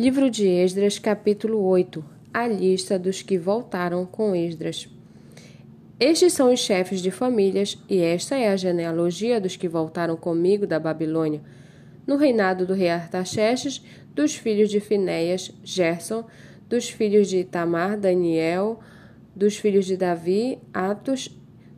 Livro de Esdras, capítulo 8 A lista dos que voltaram com Esdras. Estes são os chefes de famílias, e esta é a genealogia dos que voltaram comigo da Babilônia. No reinado do rei Artaxerxes, dos filhos de Finéias, Gerson, dos filhos de Itamar, Daniel, dos filhos de Davi, Atos,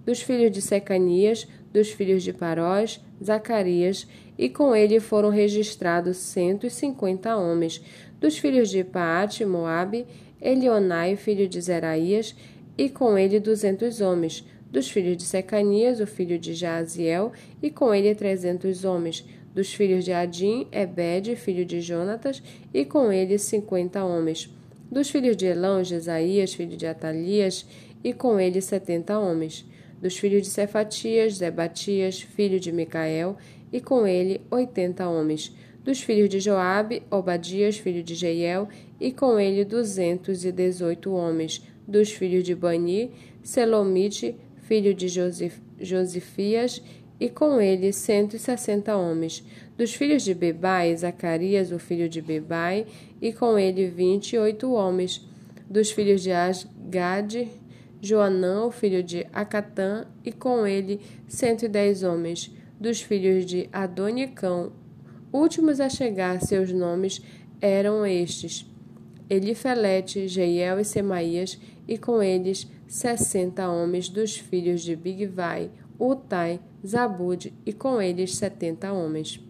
dos filhos de Secanias, dos filhos de Parós, Zacarias, e com ele foram registrados cento e cinquenta homens, dos filhos de Paate, Moabe, Elionai, filho de Zeraías, e com ele duzentos homens, dos filhos de Secanias, o filho de Jaziel, e com ele trezentos homens, dos filhos de Adim, Ebed, filho de Jonatas, e com ele cinquenta homens, dos filhos de Elão, Jesaías, filho de Atalias, e com ele setenta homens, dos filhos de Cefatias, Zebatias, filho de Micael, e com ele oitenta homens, dos filhos de Joabe, Obadias, filho de Jeiel, e com ele duzentos e dezoito homens, dos filhos de Bani, Selomite, filho de Josif, Josifias, e com ele cento e sessenta homens, dos filhos de Bebai, Zacarias, o filho de Bebai, e com ele vinte e oito homens, dos filhos de Asgade, Joanã, o filho de Acatã, e com ele cento e dez homens, dos filhos de Adonicão, Últimos a chegar, seus nomes eram estes: Elifelete, Jeiel e Semaías, e com eles sessenta homens dos filhos de Bigvai, Utai, Zabud, e com eles setenta homens.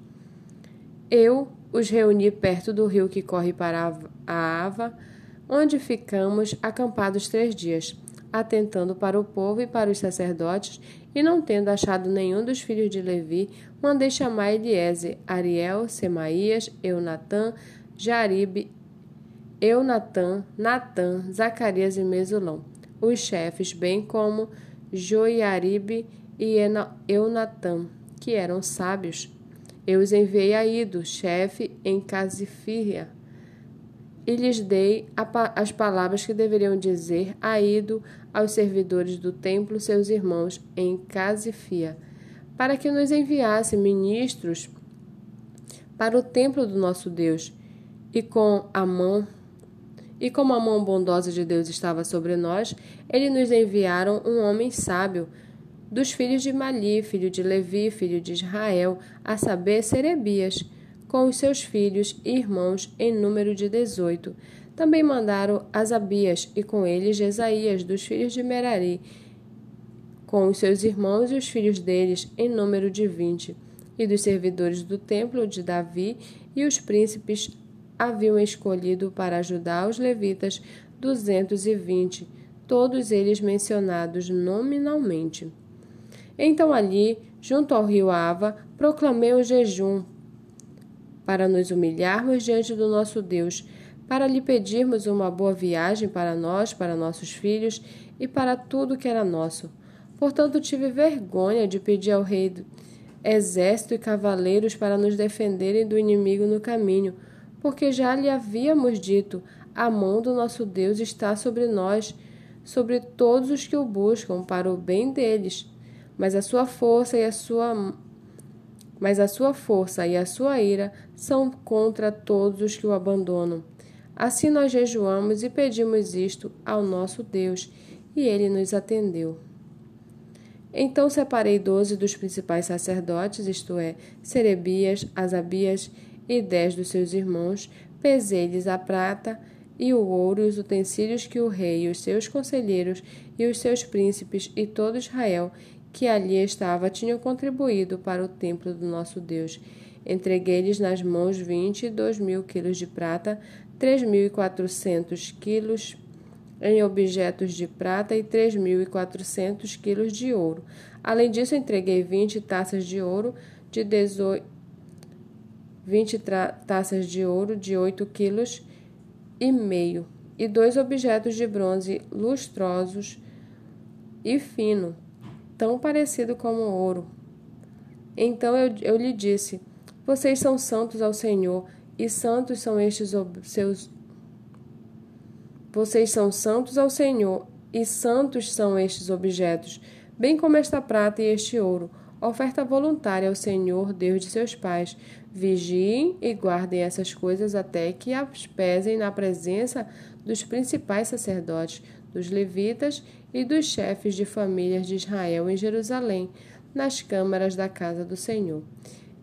Eu os reuni perto do rio que corre para a Ava, onde ficamos acampados três dias atentando para o povo e para os sacerdotes, e não tendo achado nenhum dos filhos de Levi, mandei chamar Eliezer, Ariel, Semaías, Eunatã, Jaribe, Eunatã, Natã, Zacarias e Mesulão, os chefes, bem como Joiaribe e Eunatã, que eram sábios. Eu os enviei a Ido, chefe em Casifíria, e lhes dei as palavras que deveriam dizer a Ido aos servidores do templo, seus irmãos, em Casifia, para que nos enviasse ministros para o templo do nosso Deus. E com a mão e como a mão bondosa de Deus estava sobre nós, ele nos enviaram um homem sábio dos filhos de Mali, filho de Levi, filho de Israel, a saber, Serebias com os seus filhos e irmãos em número de dezoito. Também mandaram Asabias e com ele Jesaías, dos filhos de Merari, com os seus irmãos e os filhos deles em número de vinte. E dos servidores do templo de Davi e os príncipes haviam escolhido para ajudar os levitas duzentos e vinte, todos eles mencionados nominalmente. Então ali, junto ao rio Ava, proclamei o jejum para nos humilharmos diante do nosso Deus, para lhe pedirmos uma boa viagem para nós, para nossos filhos e para tudo que era nosso. Portanto, tive vergonha de pedir ao rei exército e cavaleiros para nos defenderem do inimigo no caminho, porque já lhe havíamos dito: a mão do nosso Deus está sobre nós, sobre todos os que o buscam, para o bem deles. Mas a sua força e a sua mas a sua força e a sua ira são contra todos os que o abandonam. Assim nós jejuamos e pedimos isto ao nosso Deus, e ele nos atendeu. Então separei doze dos principais sacerdotes, isto é, Serebias, Asabias e dez dos seus irmãos, pesei-lhes a prata e o ouro e os utensílios que o rei e os seus conselheiros e os seus príncipes e todo Israel que ali estava tinham contribuído para o templo do nosso Deus. Entreguei-lhes nas mãos vinte e dois mil quilos de prata, três mil e quatrocentos quilos em objetos de prata e três mil e quatrocentos quilos de ouro. Além disso, entreguei vinte taças de ouro de dezoito, vinte taças de ouro de oito quilos e meio e dois objetos de bronze lustrosos e fino tão parecido como ouro. Então eu, eu lhe disse: Vocês são santos ao Senhor, e santos são estes seus. Vocês são santos ao Senhor, e santos são estes objetos, bem como esta prata e este ouro. Oferta voluntária ao Senhor, Deus de seus pais. Vigiem e guardem essas coisas até que as pesem na presença dos principais sacerdotes, dos levitas e dos chefes de famílias de Israel em Jerusalém, nas câmaras da casa do Senhor.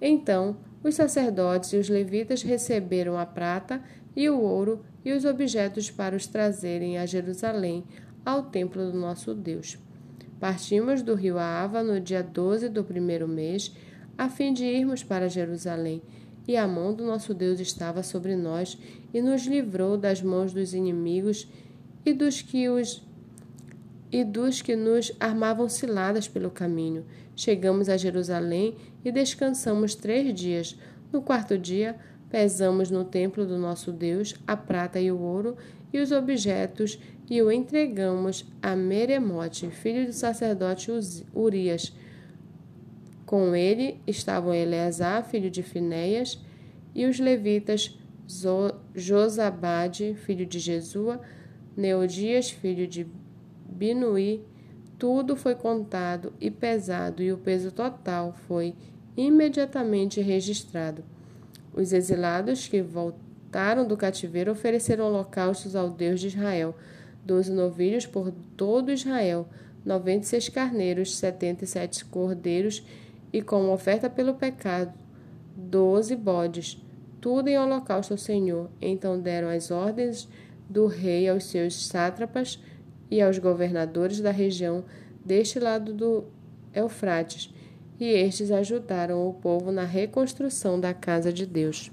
Então, os sacerdotes e os levitas receberam a prata e o ouro e os objetos para os trazerem a Jerusalém, ao templo do nosso Deus. Partimos do rio Ava no dia 12 do primeiro mês, a fim de irmos para Jerusalém, e a mão do nosso Deus estava sobre nós e nos livrou das mãos dos inimigos e dos que os e dos que nos armavam ciladas pelo caminho. Chegamos a Jerusalém e descansamos três dias. No quarto dia, pesamos no templo do nosso Deus a prata e o ouro e os objetos e o entregamos a Meremote, filho do sacerdote Urias. Com ele estavam Eleazar, filho de Finéias, e os levitas Josabade, filho de Jesua, Neodias, filho de Binuí. Tudo foi contado e pesado, e o peso total foi imediatamente registrado. Os exilados que voltaram do cativeiro ofereceram holocaustos ao Deus de Israel doze novilhos por todo Israel, noventa e seis carneiros, setenta e sete cordeiros, e como oferta pelo pecado, doze bodes, tudo em holocausto ao Senhor. Então deram as ordens do rei aos seus sátrapas e aos governadores da região deste lado do Eufrates, e estes ajudaram o povo na reconstrução da casa de Deus.